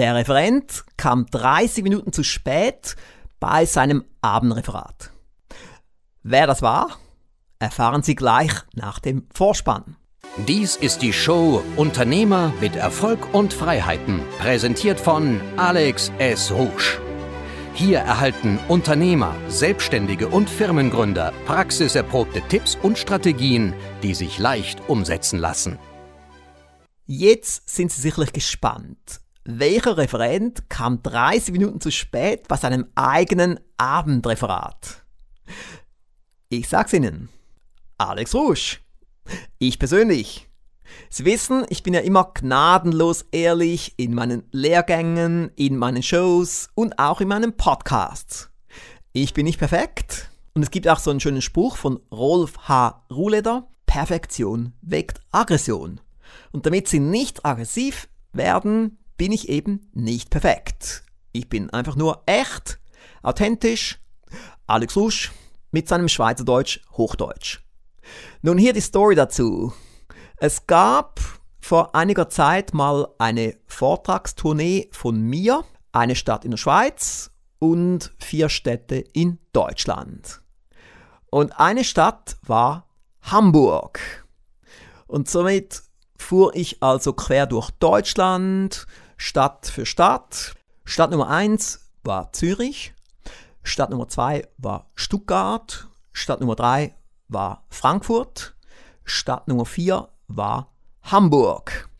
Der Referent kam 30 Minuten zu spät bei seinem Abendreferat. Wer das war, erfahren Sie gleich nach dem Vorspann. Dies ist die Show Unternehmer mit Erfolg und Freiheiten, präsentiert von Alex S. Rouge. Hier erhalten Unternehmer, Selbstständige und Firmengründer praxiserprobte Tipps und Strategien, die sich leicht umsetzen lassen. Jetzt sind Sie sicherlich gespannt. Welcher Referent kam 30 Minuten zu spät bei seinem eigenen Abendreferat? Ich sag's Ihnen. Alex Rouge. Ich persönlich. Sie wissen, ich bin ja immer gnadenlos ehrlich in meinen Lehrgängen, in meinen Shows und auch in meinen Podcasts. Ich bin nicht perfekt und es gibt auch so einen schönen Spruch von Rolf H. Ruhleder, Perfektion weckt Aggression. Und damit Sie nicht aggressiv werden, bin ich eben nicht perfekt. Ich bin einfach nur echt, authentisch, Alex Rusch mit seinem Schweizerdeutsch Hochdeutsch. Nun hier die Story dazu. Es gab vor einiger Zeit mal eine Vortragstournee von mir, eine Stadt in der Schweiz und vier Städte in Deutschland. Und eine Stadt war Hamburg. Und somit fuhr ich also quer durch Deutschland, Stadt für Stadt. Stadt Nummer 1 war Zürich, Stadt Nummer 2 war Stuttgart, Stadt Nummer 3 war Frankfurt, Stadt Nummer 4 war Hamburg.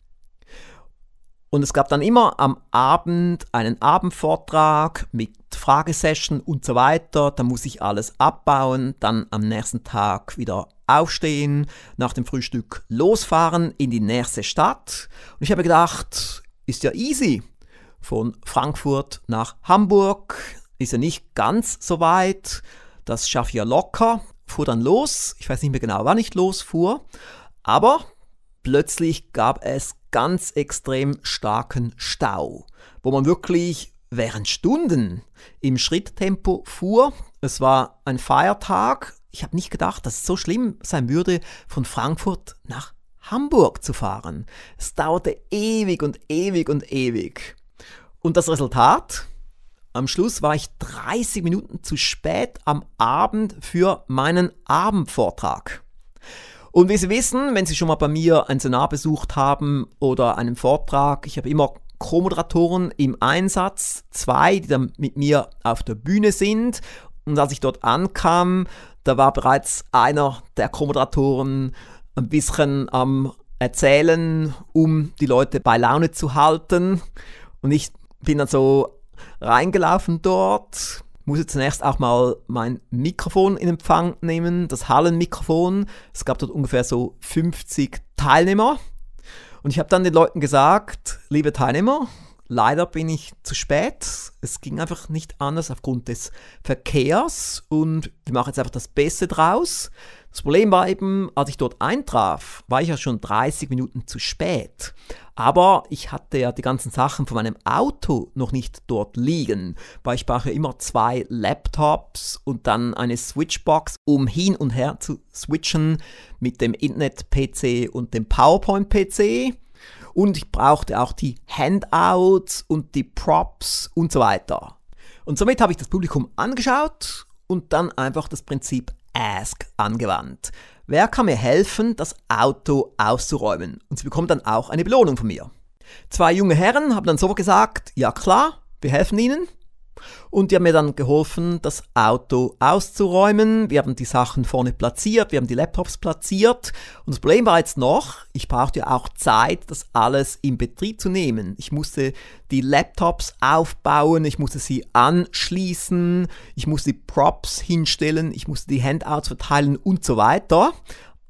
Und es gab dann immer am Abend einen Abendvortrag mit Fragesession und so weiter. Da muss ich alles abbauen, dann am nächsten Tag wieder aufstehen, nach dem Frühstück losfahren in die nächste Stadt. Und ich habe gedacht, ist ja easy. Von Frankfurt nach Hamburg ist ja nicht ganz so weit. Das schaffe ich ja locker. Fuhr dann los. Ich weiß nicht mehr genau, wann ich losfuhr. Aber plötzlich gab es ganz extrem starken Stau, wo man wirklich während Stunden im Schritttempo fuhr. Es war ein Feiertag. Ich habe nicht gedacht, dass es so schlimm sein würde, von Frankfurt nach Hamburg zu fahren. Es dauerte ewig und ewig und ewig. Und das Resultat? Am Schluss war ich 30 Minuten zu spät am Abend für meinen Abendvortrag. Und wie Sie wissen, wenn Sie schon mal bei mir ein Seminar besucht haben oder einen Vortrag, ich habe immer Co-Moderatoren im Einsatz, zwei, die dann mit mir auf der Bühne sind. Und als ich dort ankam, da war bereits einer der Co-Moderatoren ein bisschen am Erzählen, um die Leute bei Laune zu halten. Und ich bin dann so reingelaufen dort, musste zunächst auch mal mein Mikrofon in Empfang nehmen, das Hallenmikrofon. Es gab dort ungefähr so 50 Teilnehmer. Und ich habe dann den Leuten gesagt, liebe Teilnehmer, leider bin ich zu spät. Es ging einfach nicht anders aufgrund des Verkehrs und wir machen jetzt einfach das Beste draus. Das Problem war eben, als ich dort eintraf, war ich ja schon 30 Minuten zu spät. Aber ich hatte ja die ganzen Sachen von meinem Auto noch nicht dort liegen, weil ich brauche immer zwei Laptops und dann eine Switchbox, um hin und her zu switchen mit dem Internet-PC und dem PowerPoint-PC. Und ich brauchte auch die Handouts und die Props und so weiter. Und somit habe ich das Publikum angeschaut und dann einfach das Prinzip Ask angewandt. Wer kann mir helfen, das Auto auszuräumen? Und sie bekommt dann auch eine Belohnung von mir. Zwei junge Herren haben dann sofort gesagt, ja klar, wir helfen ihnen. Und die haben mir dann geholfen, das Auto auszuräumen. Wir haben die Sachen vorne platziert, wir haben die Laptops platziert. Und das Problem war jetzt noch, ich brauchte ja auch Zeit, das alles in Betrieb zu nehmen. Ich musste die Laptops aufbauen, ich musste sie anschließen, ich musste die Props hinstellen, ich musste die Handouts verteilen und so weiter.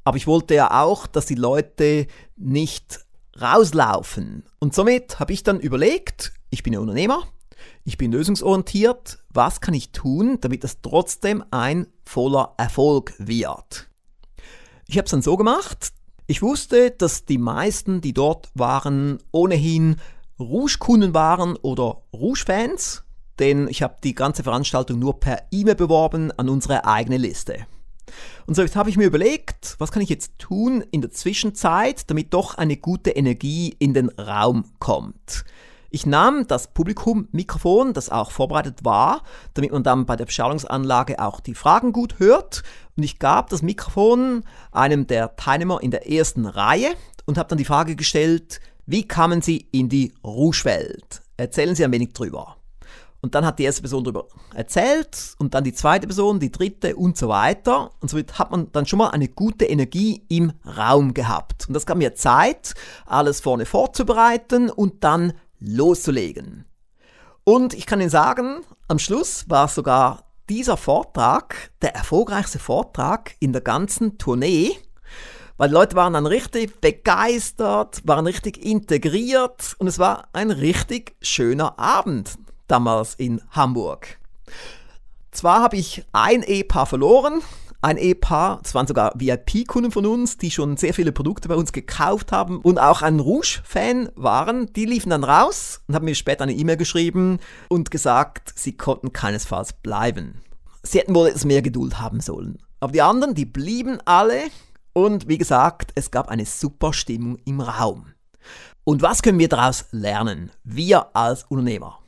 Aber ich wollte ja auch, dass die Leute nicht rauslaufen. Und somit habe ich dann überlegt, ich bin ja Unternehmer, ich bin lösungsorientiert. Was kann ich tun, damit das trotzdem ein voller Erfolg wird? Ich habe es dann so gemacht. Ich wusste, dass die meisten, die dort waren, ohnehin Rouge-Kunden waren oder Rouge-Fans, denn ich habe die ganze Veranstaltung nur per E-Mail beworben an unsere eigene Liste. Und so habe ich mir überlegt, was kann ich jetzt tun in der Zwischenzeit, damit doch eine gute Energie in den Raum kommt. Ich nahm das Publikum-Mikrofon, das auch vorbereitet war, damit man dann bei der Beschallungsanlage auch die Fragen gut hört. Und ich gab das Mikrofon einem der Teilnehmer in der ersten Reihe und habe dann die Frage gestellt, wie kamen Sie in die Rouge-Welt? Erzählen Sie ein wenig drüber. Und dann hat die erste Person darüber erzählt und dann die zweite Person, die dritte und so weiter. Und so hat man dann schon mal eine gute Energie im Raum gehabt. Und das gab mir Zeit, alles vorne vorzubereiten und dann loszulegen. Und ich kann Ihnen sagen, am Schluss war sogar dieser Vortrag der erfolgreichste Vortrag in der ganzen Tournee, weil die Leute waren dann richtig begeistert, waren richtig integriert und es war ein richtig schöner Abend damals in Hamburg. Zwar habe ich ein Ehepaar verloren, ein Ehepaar, es waren sogar VIP-Kunden von uns, die schon sehr viele Produkte bei uns gekauft haben und auch ein Rouge-Fan waren. Die liefen dann raus und haben mir später eine E-Mail geschrieben und gesagt, sie konnten keinesfalls bleiben. Sie hätten wohl etwas mehr Geduld haben sollen. Aber die anderen, die blieben alle und wie gesagt, es gab eine super Stimmung im Raum. Und was können wir daraus lernen? Wir als Unternehmer.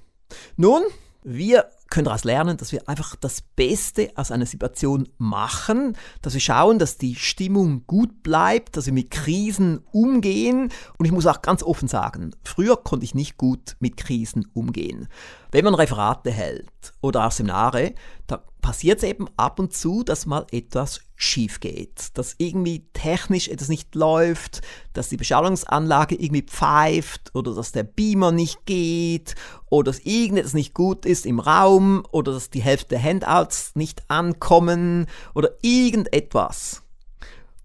Nun, wir können daraus lernen, dass wir einfach das Beste aus einer Situation machen, dass wir schauen, dass die Stimmung gut bleibt, dass wir mit Krisen umgehen. Und ich muss auch ganz offen sagen, früher konnte ich nicht gut mit Krisen umgehen. Wenn man Referate hält oder auch Seminare, da passiert es eben ab und zu, dass mal etwas schief geht, dass irgendwie technisch etwas nicht läuft, dass die Beschallungsanlage irgendwie pfeift oder dass der Beamer nicht geht oder dass irgendetwas nicht gut ist im Raum oder dass die Hälfte der Handouts nicht ankommen oder irgendetwas.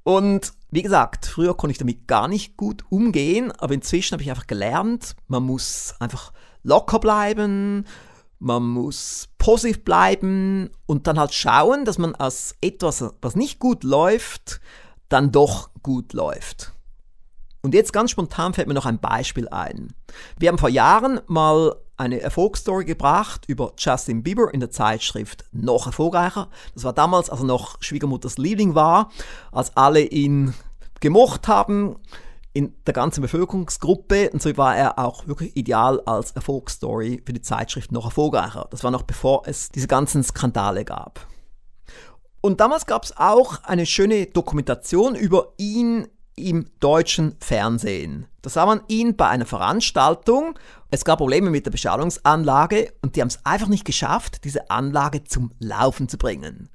Und wie gesagt, früher konnte ich damit gar nicht gut umgehen, aber inzwischen habe ich einfach gelernt, man muss einfach locker bleiben, man muss positiv bleiben und dann halt schauen, dass man aus etwas, was nicht gut läuft, dann doch gut läuft. Und jetzt ganz spontan fällt mir noch ein Beispiel ein. Wir haben vor Jahren mal eine Erfolgsstory gebracht über Justin Bieber in der Zeitschrift Noch erfolgreicher. Das war damals, als er noch Schwiegermutters Liebling war, als alle ihn gemocht haben in der ganzen Bevölkerungsgruppe und so war er auch wirklich ideal als Erfolgsstory für die Zeitschrift noch erfolgreicher. Das war noch bevor es diese ganzen Skandale gab. Und damals gab es auch eine schöne Dokumentation über ihn im deutschen Fernsehen. Da sah man ihn bei einer Veranstaltung. Es gab Probleme mit der Beschallungsanlage und die haben es einfach nicht geschafft, diese Anlage zum Laufen zu bringen.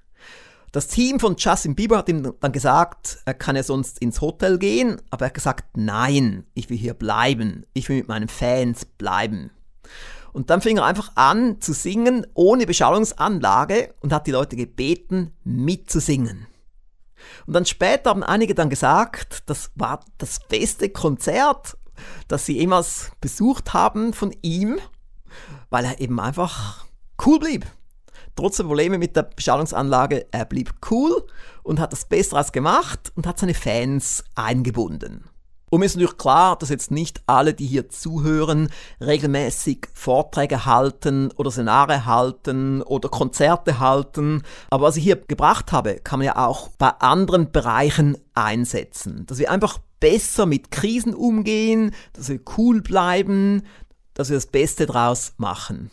Das Team von Justin Bieber hat ihm dann gesagt, er kann ja sonst ins Hotel gehen, aber er hat gesagt, nein, ich will hier bleiben, ich will mit meinen Fans bleiben. Und dann fing er einfach an zu singen ohne Beschallungsanlage und hat die Leute gebeten, mitzusingen. Und dann später haben einige dann gesagt, das war das beste Konzert, das sie jemals besucht haben von ihm, weil er eben einfach cool blieb. Trotz der Probleme mit der Beschallungsanlage, er blieb cool und hat das Beste gemacht und hat seine Fans eingebunden. Und mir ist natürlich klar, dass jetzt nicht alle, die hier zuhören, regelmäßig Vorträge halten oder Seminare halten oder Konzerte halten. Aber was ich hier gebracht habe, kann man ja auch bei anderen Bereichen einsetzen. Dass wir einfach besser mit Krisen umgehen, dass wir cool bleiben, dass wir das Beste draus machen.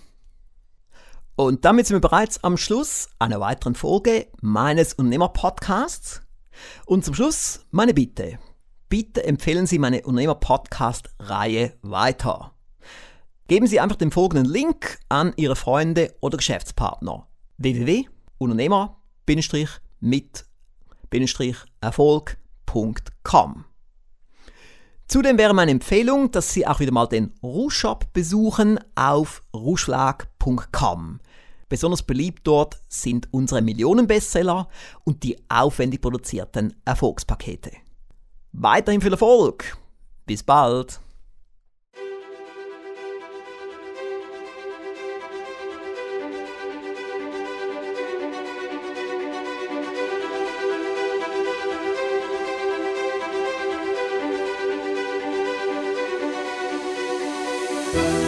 Und damit sind wir bereits am Schluss einer weiteren Folge meines Unternehmer-Podcasts. Und zum Schluss meine Bitte. Bitte empfehlen Sie meine Unternehmer-Podcast-Reihe weiter. Geben Sie einfach den folgenden Link an Ihre Freunde oder Geschäftspartner. www.unternehmer-mit-erfolg.com Zudem wäre meine Empfehlung, dass Sie auch wieder mal den Rushop besuchen auf ruschlag.com. Besonders beliebt dort sind unsere Millionen-Bestseller und die aufwendig produzierten Erfolgspakete. Weiterhin viel Erfolg! Bis bald! thank